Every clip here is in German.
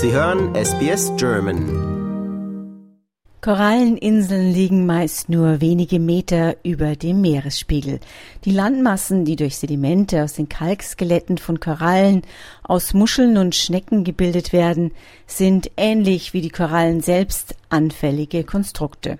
Sie hören SBS German. Koralleninseln liegen meist nur wenige Meter über dem Meeresspiegel. Die Landmassen, die durch Sedimente aus den Kalkskeletten von Korallen, aus Muscheln und Schnecken gebildet werden, sind ähnlich wie die Korallen selbst anfällige Konstrukte.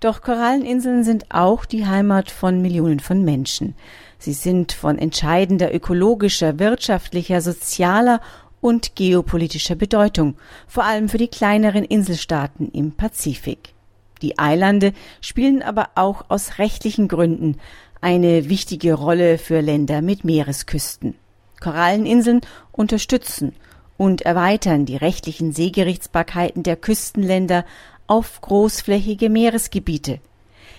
Doch Koralleninseln sind auch die Heimat von Millionen von Menschen. Sie sind von entscheidender ökologischer, wirtschaftlicher, sozialer und geopolitischer Bedeutung, vor allem für die kleineren Inselstaaten im Pazifik. Die Eilande spielen aber auch aus rechtlichen Gründen eine wichtige Rolle für Länder mit Meeresküsten. Koralleninseln unterstützen und erweitern die rechtlichen Seegerichtsbarkeiten der Küstenländer auf großflächige Meeresgebiete,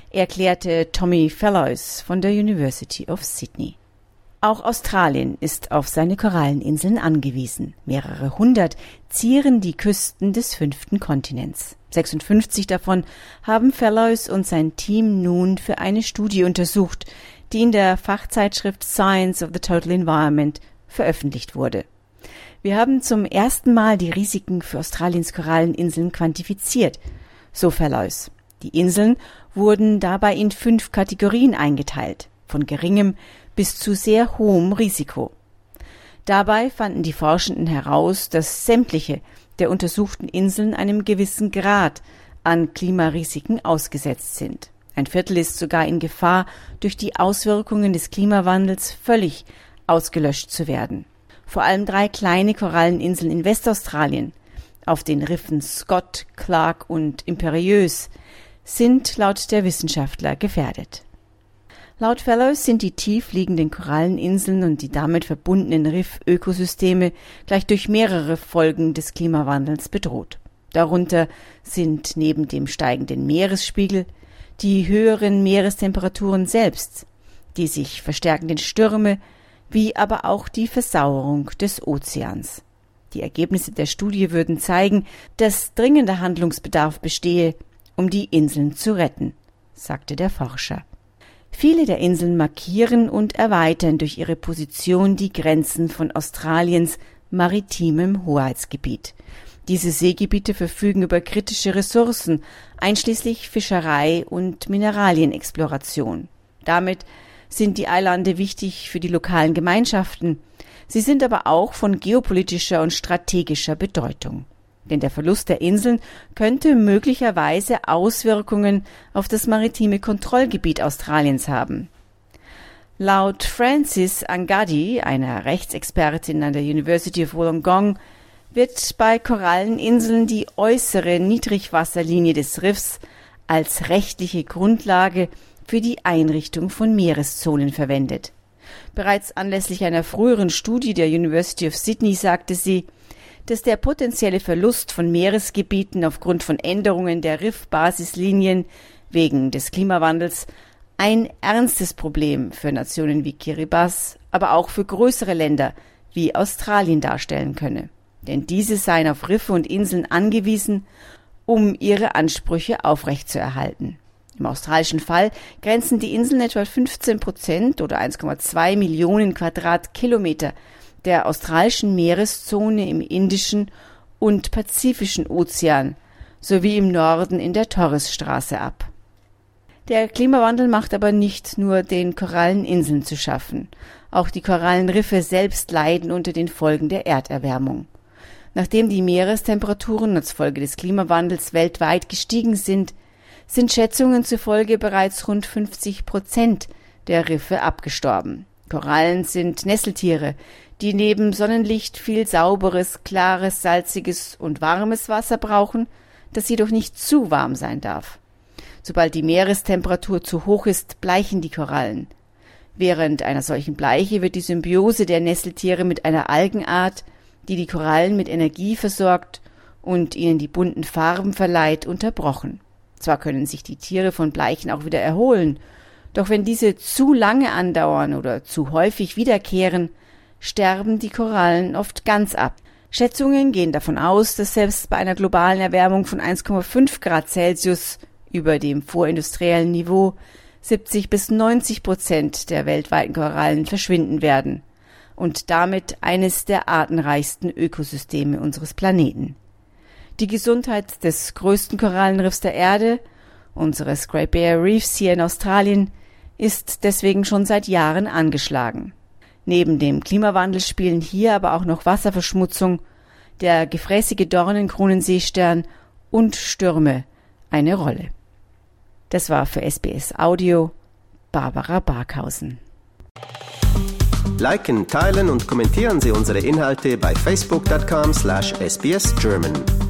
erklärte Tommy Fellows von der University of Sydney. Auch Australien ist auf seine Koralleninseln angewiesen. Mehrere hundert zieren die Küsten des fünften Kontinents. 56 davon haben Fellows und sein Team nun für eine Studie untersucht, die in der Fachzeitschrift Science of the Total Environment veröffentlicht wurde. Wir haben zum ersten Mal die Risiken für Australiens Koralleninseln quantifiziert, so Fellows. Die Inseln wurden dabei in fünf Kategorien eingeteilt, von geringem bis zu sehr hohem Risiko. Dabei fanden die Forschenden heraus, dass sämtliche der untersuchten Inseln einem gewissen Grad an Klimarisiken ausgesetzt sind. Ein Viertel ist sogar in Gefahr, durch die Auswirkungen des Klimawandels völlig ausgelöscht zu werden. Vor allem drei kleine Koralleninseln in Westaustralien, auf den Riffen Scott, Clark und Imperieuse, sind laut der Wissenschaftler gefährdet. Laut Fellows sind die tief liegenden Koralleninseln und die damit verbundenen Riffökosysteme gleich durch mehrere Folgen des Klimawandels bedroht. Darunter sind neben dem steigenden Meeresspiegel die höheren Meerestemperaturen selbst, die sich verstärkenden Stürme, wie aber auch die Versauerung des Ozeans. Die Ergebnisse der Studie würden zeigen, dass dringender Handlungsbedarf bestehe, um die Inseln zu retten, sagte der Forscher. Viele der Inseln markieren und erweitern durch ihre Position die Grenzen von Australiens maritimem Hoheitsgebiet. Diese Seegebiete verfügen über kritische Ressourcen, einschließlich Fischerei und Mineralienexploration. Damit sind die Eilande wichtig für die lokalen Gemeinschaften. Sie sind aber auch von geopolitischer und strategischer Bedeutung denn der Verlust der Inseln könnte möglicherweise Auswirkungen auf das maritime Kontrollgebiet Australiens haben. Laut Francis Angadi, einer Rechtsexpertin an der University of Wollongong, wird bei Koralleninseln die äußere Niedrigwasserlinie des Riffs als rechtliche Grundlage für die Einrichtung von Meereszonen verwendet. Bereits anlässlich einer früheren Studie der University of Sydney sagte sie, dass der potenzielle Verlust von Meeresgebieten aufgrund von Änderungen der Riffbasislinien wegen des Klimawandels ein ernstes Problem für Nationen wie Kiribati, aber auch für größere Länder wie Australien darstellen könne. Denn diese seien auf Riffe und Inseln angewiesen, um ihre Ansprüche aufrechtzuerhalten. Im australischen Fall grenzen die Inseln etwa 15 Prozent oder 1,2 Millionen Quadratkilometer der australischen Meereszone im Indischen und Pazifischen Ozean sowie im Norden in der Torresstraße ab. Der Klimawandel macht aber nicht nur den Koralleninseln zu schaffen. Auch die Korallenriffe selbst leiden unter den Folgen der Erderwärmung. Nachdem die Meerestemperaturen als Folge des Klimawandels weltweit gestiegen sind, sind Schätzungen zufolge bereits rund 50 Prozent der Riffe abgestorben. Korallen sind Nesseltiere, die neben Sonnenlicht viel sauberes, klares, salziges und warmes Wasser brauchen, das jedoch nicht zu warm sein darf. Sobald die Meerestemperatur zu hoch ist, bleichen die Korallen. Während einer solchen Bleiche wird die Symbiose der Nesseltiere mit einer Algenart, die die Korallen mit Energie versorgt und ihnen die bunten Farben verleiht, unterbrochen. Zwar können sich die Tiere von Bleichen auch wieder erholen, doch wenn diese zu lange andauern oder zu häufig wiederkehren, sterben die Korallen oft ganz ab. Schätzungen gehen davon aus, dass selbst bei einer globalen Erwärmung von 1,5 Grad Celsius über dem vorindustriellen Niveau 70 bis 90 Prozent der weltweiten Korallen verschwinden werden. und damit eines der artenreichsten Ökosysteme unseres Planeten. Die Gesundheit des größten Korallenriffs der Erde, unseres Great Barrier Reefs hier in Australien, ist deswegen schon seit Jahren angeschlagen. Neben dem Klimawandel spielen hier aber auch noch Wasserverschmutzung, der gefräßige Dornenkronenseestern und Stürme eine Rolle. Das war für SBS Audio Barbara Barkhausen. Liken, teilen und kommentieren Sie unsere Inhalte bei facebook.com/sbsgerman.